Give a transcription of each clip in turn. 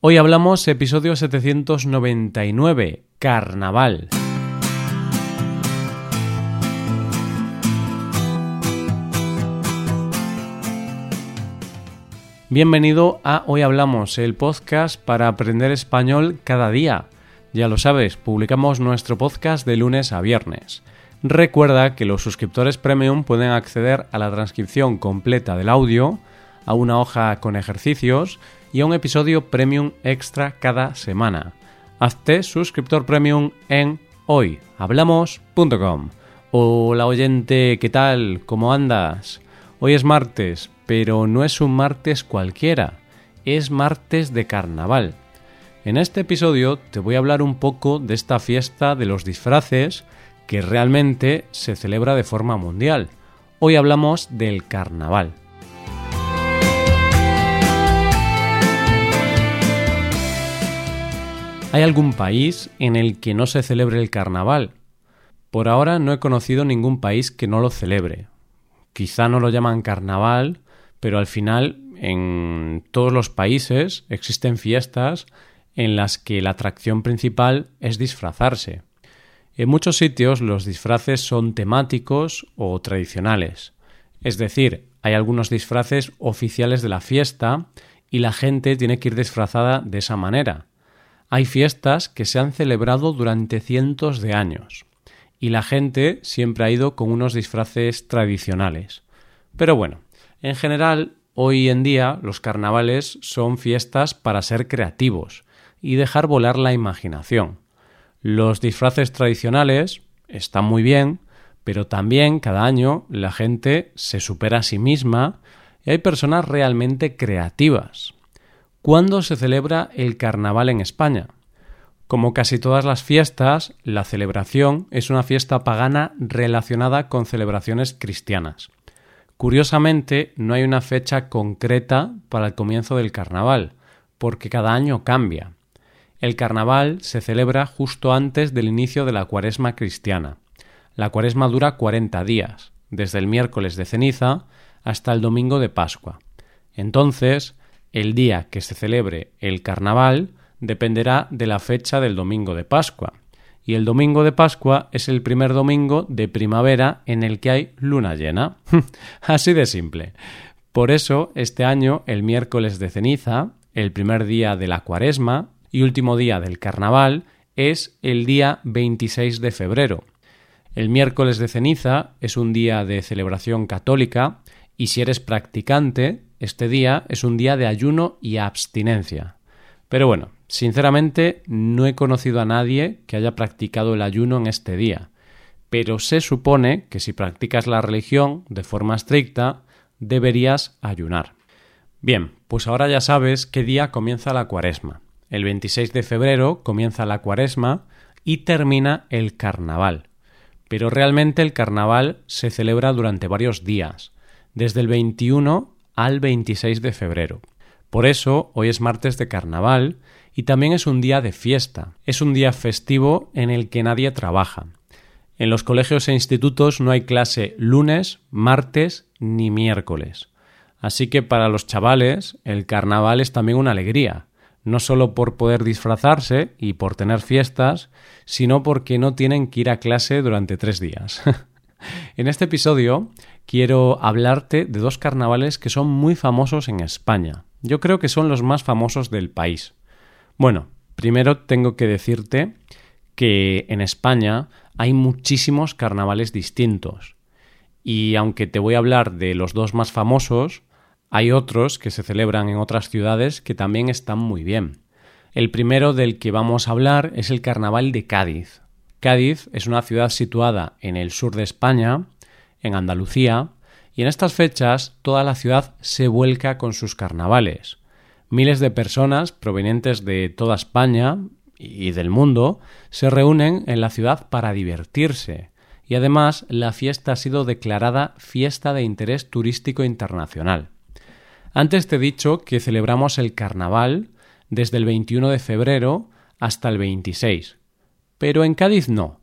Hoy hablamos episodio 799, Carnaval. Bienvenido a Hoy Hablamos, el podcast para aprender español cada día. Ya lo sabes, publicamos nuestro podcast de lunes a viernes. Recuerda que los suscriptores premium pueden acceder a la transcripción completa del audio, a una hoja con ejercicios y a un episodio premium extra cada semana. Hazte suscriptor premium en hoyhablamos.com. Hola oyente, ¿qué tal? ¿Cómo andas? Hoy es martes, pero no es un martes cualquiera, es martes de carnaval. En este episodio te voy a hablar un poco de esta fiesta de los disfraces que realmente se celebra de forma mundial. Hoy hablamos del carnaval. ¿Hay algún país en el que no se celebre el carnaval? Por ahora no he conocido ningún país que no lo celebre. Quizá no lo llaman carnaval pero al final en todos los países existen fiestas en las que la atracción principal es disfrazarse. En muchos sitios los disfraces son temáticos o tradicionales, es decir, hay algunos disfraces oficiales de la fiesta y la gente tiene que ir disfrazada de esa manera. Hay fiestas que se han celebrado durante cientos de años y la gente siempre ha ido con unos disfraces tradicionales. Pero bueno, en general, hoy en día los carnavales son fiestas para ser creativos y dejar volar la imaginación. Los disfraces tradicionales están muy bien, pero también cada año la gente se supera a sí misma y hay personas realmente creativas. ¿Cuándo se celebra el carnaval en España? Como casi todas las fiestas, la celebración es una fiesta pagana relacionada con celebraciones cristianas. Curiosamente, no hay una fecha concreta para el comienzo del carnaval, porque cada año cambia. El carnaval se celebra justo antes del inicio de la cuaresma cristiana. La cuaresma dura 40 días, desde el miércoles de ceniza hasta el domingo de Pascua. Entonces, el día que se celebre el carnaval dependerá de la fecha del domingo de Pascua, y el domingo de Pascua es el primer domingo de primavera en el que hay luna llena. Así de simple. Por eso, este año, el miércoles de ceniza, el primer día de la cuaresma y último día del carnaval, es el día 26 de febrero. El miércoles de ceniza es un día de celebración católica y si eres practicante, este día es un día de ayuno y abstinencia. Pero bueno, Sinceramente, no he conocido a nadie que haya practicado el ayuno en este día, pero se supone que si practicas la religión de forma estricta, deberías ayunar. Bien, pues ahora ya sabes qué día comienza la cuaresma. El 26 de febrero comienza la cuaresma y termina el carnaval. Pero realmente el carnaval se celebra durante varios días, desde el 21 al 26 de febrero. Por eso hoy es martes de carnaval y también es un día de fiesta, es un día festivo en el que nadie trabaja. En los colegios e institutos no hay clase lunes, martes ni miércoles. Así que para los chavales el carnaval es también una alegría, no solo por poder disfrazarse y por tener fiestas, sino porque no tienen que ir a clase durante tres días. en este episodio quiero hablarte de dos carnavales que son muy famosos en España. Yo creo que son los más famosos del país. Bueno, primero tengo que decirte que en España hay muchísimos carnavales distintos. Y aunque te voy a hablar de los dos más famosos, hay otros que se celebran en otras ciudades que también están muy bien. El primero del que vamos a hablar es el Carnaval de Cádiz. Cádiz es una ciudad situada en el sur de España, en Andalucía, y en estas fechas toda la ciudad se vuelca con sus carnavales. Miles de personas provenientes de toda España y del mundo se reúnen en la ciudad para divertirse, y además la fiesta ha sido declarada fiesta de interés turístico internacional. Antes te he dicho que celebramos el carnaval desde el 21 de febrero hasta el 26. Pero en Cádiz no.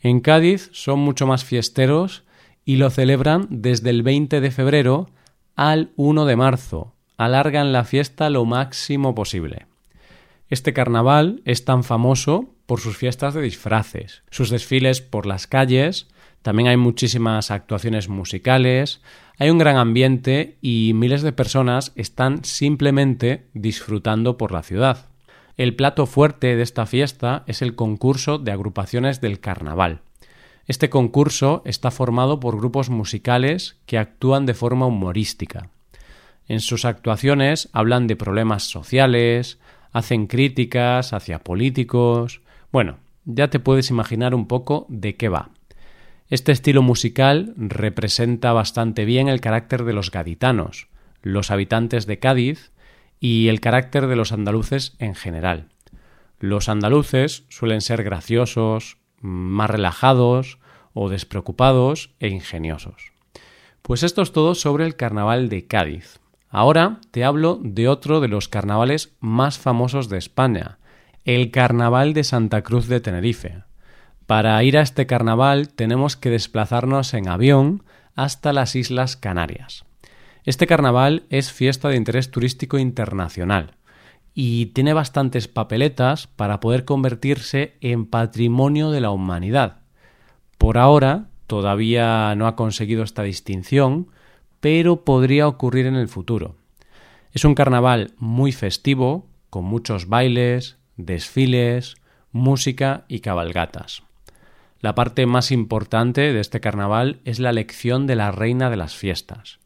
En Cádiz son mucho más fiesteros y lo celebran desde el 20 de febrero al 1 de marzo, alargan la fiesta lo máximo posible. Este carnaval es tan famoso por sus fiestas de disfraces, sus desfiles por las calles, también hay muchísimas actuaciones musicales, hay un gran ambiente y miles de personas están simplemente disfrutando por la ciudad. El plato fuerte de esta fiesta es el concurso de agrupaciones del carnaval. Este concurso está formado por grupos musicales que actúan de forma humorística. En sus actuaciones hablan de problemas sociales, hacen críticas hacia políticos. Bueno, ya te puedes imaginar un poco de qué va. Este estilo musical representa bastante bien el carácter de los gaditanos, los habitantes de Cádiz y el carácter de los andaluces en general. Los andaluces suelen ser graciosos, más relajados o despreocupados e ingeniosos. Pues esto es todo sobre el carnaval de Cádiz. Ahora te hablo de otro de los carnavales más famosos de España, el Carnaval de Santa Cruz de Tenerife. Para ir a este carnaval tenemos que desplazarnos en avión hasta las Islas Canarias. Este carnaval es fiesta de interés turístico internacional y tiene bastantes papeletas para poder convertirse en patrimonio de la humanidad. Por ahora todavía no ha conseguido esta distinción, pero podría ocurrir en el futuro. Es un carnaval muy festivo, con muchos bailes, desfiles, música y cabalgatas. La parte más importante de este carnaval es la elección de la reina de las fiestas.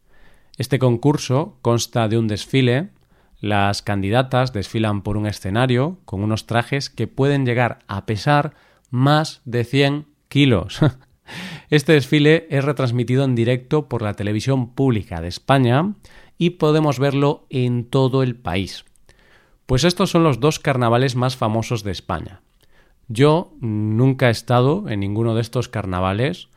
Este concurso consta de un desfile, las candidatas desfilan por un escenario con unos trajes que pueden llegar a pesar más de 100 kilos. Este desfile es retransmitido en directo por la televisión pública de España y podemos verlo en todo el país. Pues estos son los dos carnavales más famosos de España. Yo nunca he estado en ninguno de estos carnavales,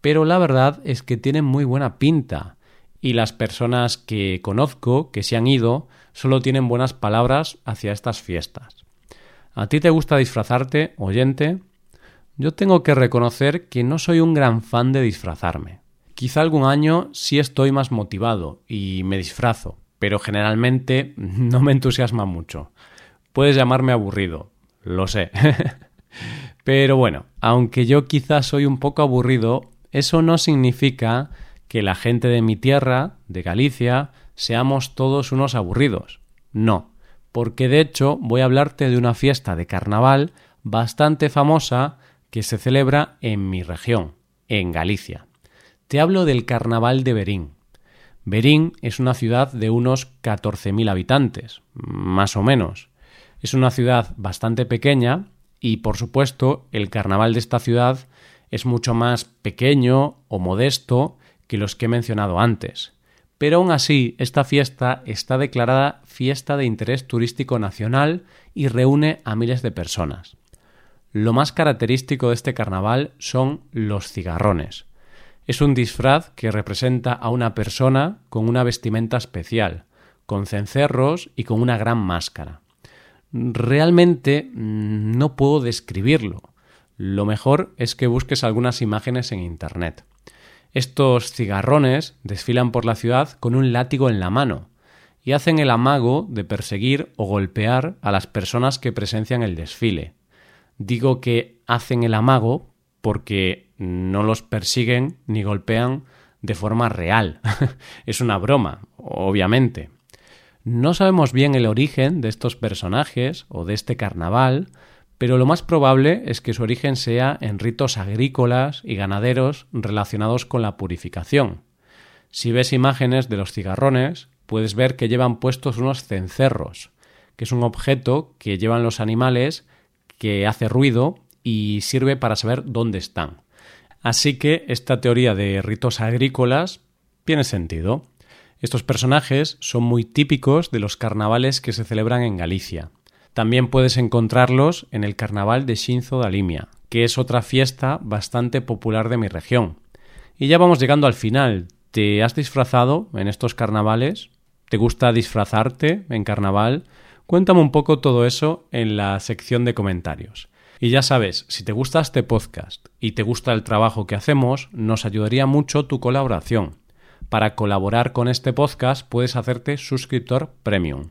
pero la verdad es que tienen muy buena pinta y las personas que conozco que se han ido solo tienen buenas palabras hacia estas fiestas. ¿A ti te gusta disfrazarte, oyente? Yo tengo que reconocer que no soy un gran fan de disfrazarme. Quizá algún año sí estoy más motivado y me disfrazo, pero generalmente no me entusiasma mucho. Puedes llamarme aburrido, lo sé. pero bueno, aunque yo quizás soy un poco aburrido, eso no significa que la gente de mi tierra, de Galicia, seamos todos unos aburridos. No, porque de hecho voy a hablarte de una fiesta de carnaval bastante famosa que se celebra en mi región, en Galicia. Te hablo del Carnaval de Berín. Berín es una ciudad de unos 14.000 habitantes, más o menos. Es una ciudad bastante pequeña y, por supuesto, el carnaval de esta ciudad es mucho más pequeño o modesto que los que he mencionado antes. Pero aún así, esta fiesta está declarada fiesta de interés turístico nacional y reúne a miles de personas. Lo más característico de este carnaval son los cigarrones. Es un disfraz que representa a una persona con una vestimenta especial, con cencerros y con una gran máscara. Realmente mm, no puedo describirlo. Lo mejor es que busques algunas imágenes en Internet. Estos cigarrones desfilan por la ciudad con un látigo en la mano y hacen el amago de perseguir o golpear a las personas que presencian el desfile. Digo que hacen el amago porque no los persiguen ni golpean de forma real. es una broma, obviamente. No sabemos bien el origen de estos personajes o de este carnaval, pero lo más probable es que su origen sea en ritos agrícolas y ganaderos relacionados con la purificación. Si ves imágenes de los cigarrones, puedes ver que llevan puestos unos cencerros, que es un objeto que llevan los animales que hace ruido y sirve para saber dónde están. Así que esta teoría de ritos agrícolas tiene sentido. Estos personajes son muy típicos de los carnavales que se celebran en Galicia. También puedes encontrarlos en el carnaval de Shinzo da Limia, que es otra fiesta bastante popular de mi región. Y ya vamos llegando al final. ¿Te has disfrazado en estos carnavales? ¿Te gusta disfrazarte en carnaval? Cuéntame un poco todo eso en la sección de comentarios. Y ya sabes, si te gusta este podcast y te gusta el trabajo que hacemos, nos ayudaría mucho tu colaboración. Para colaborar con este podcast puedes hacerte suscriptor premium.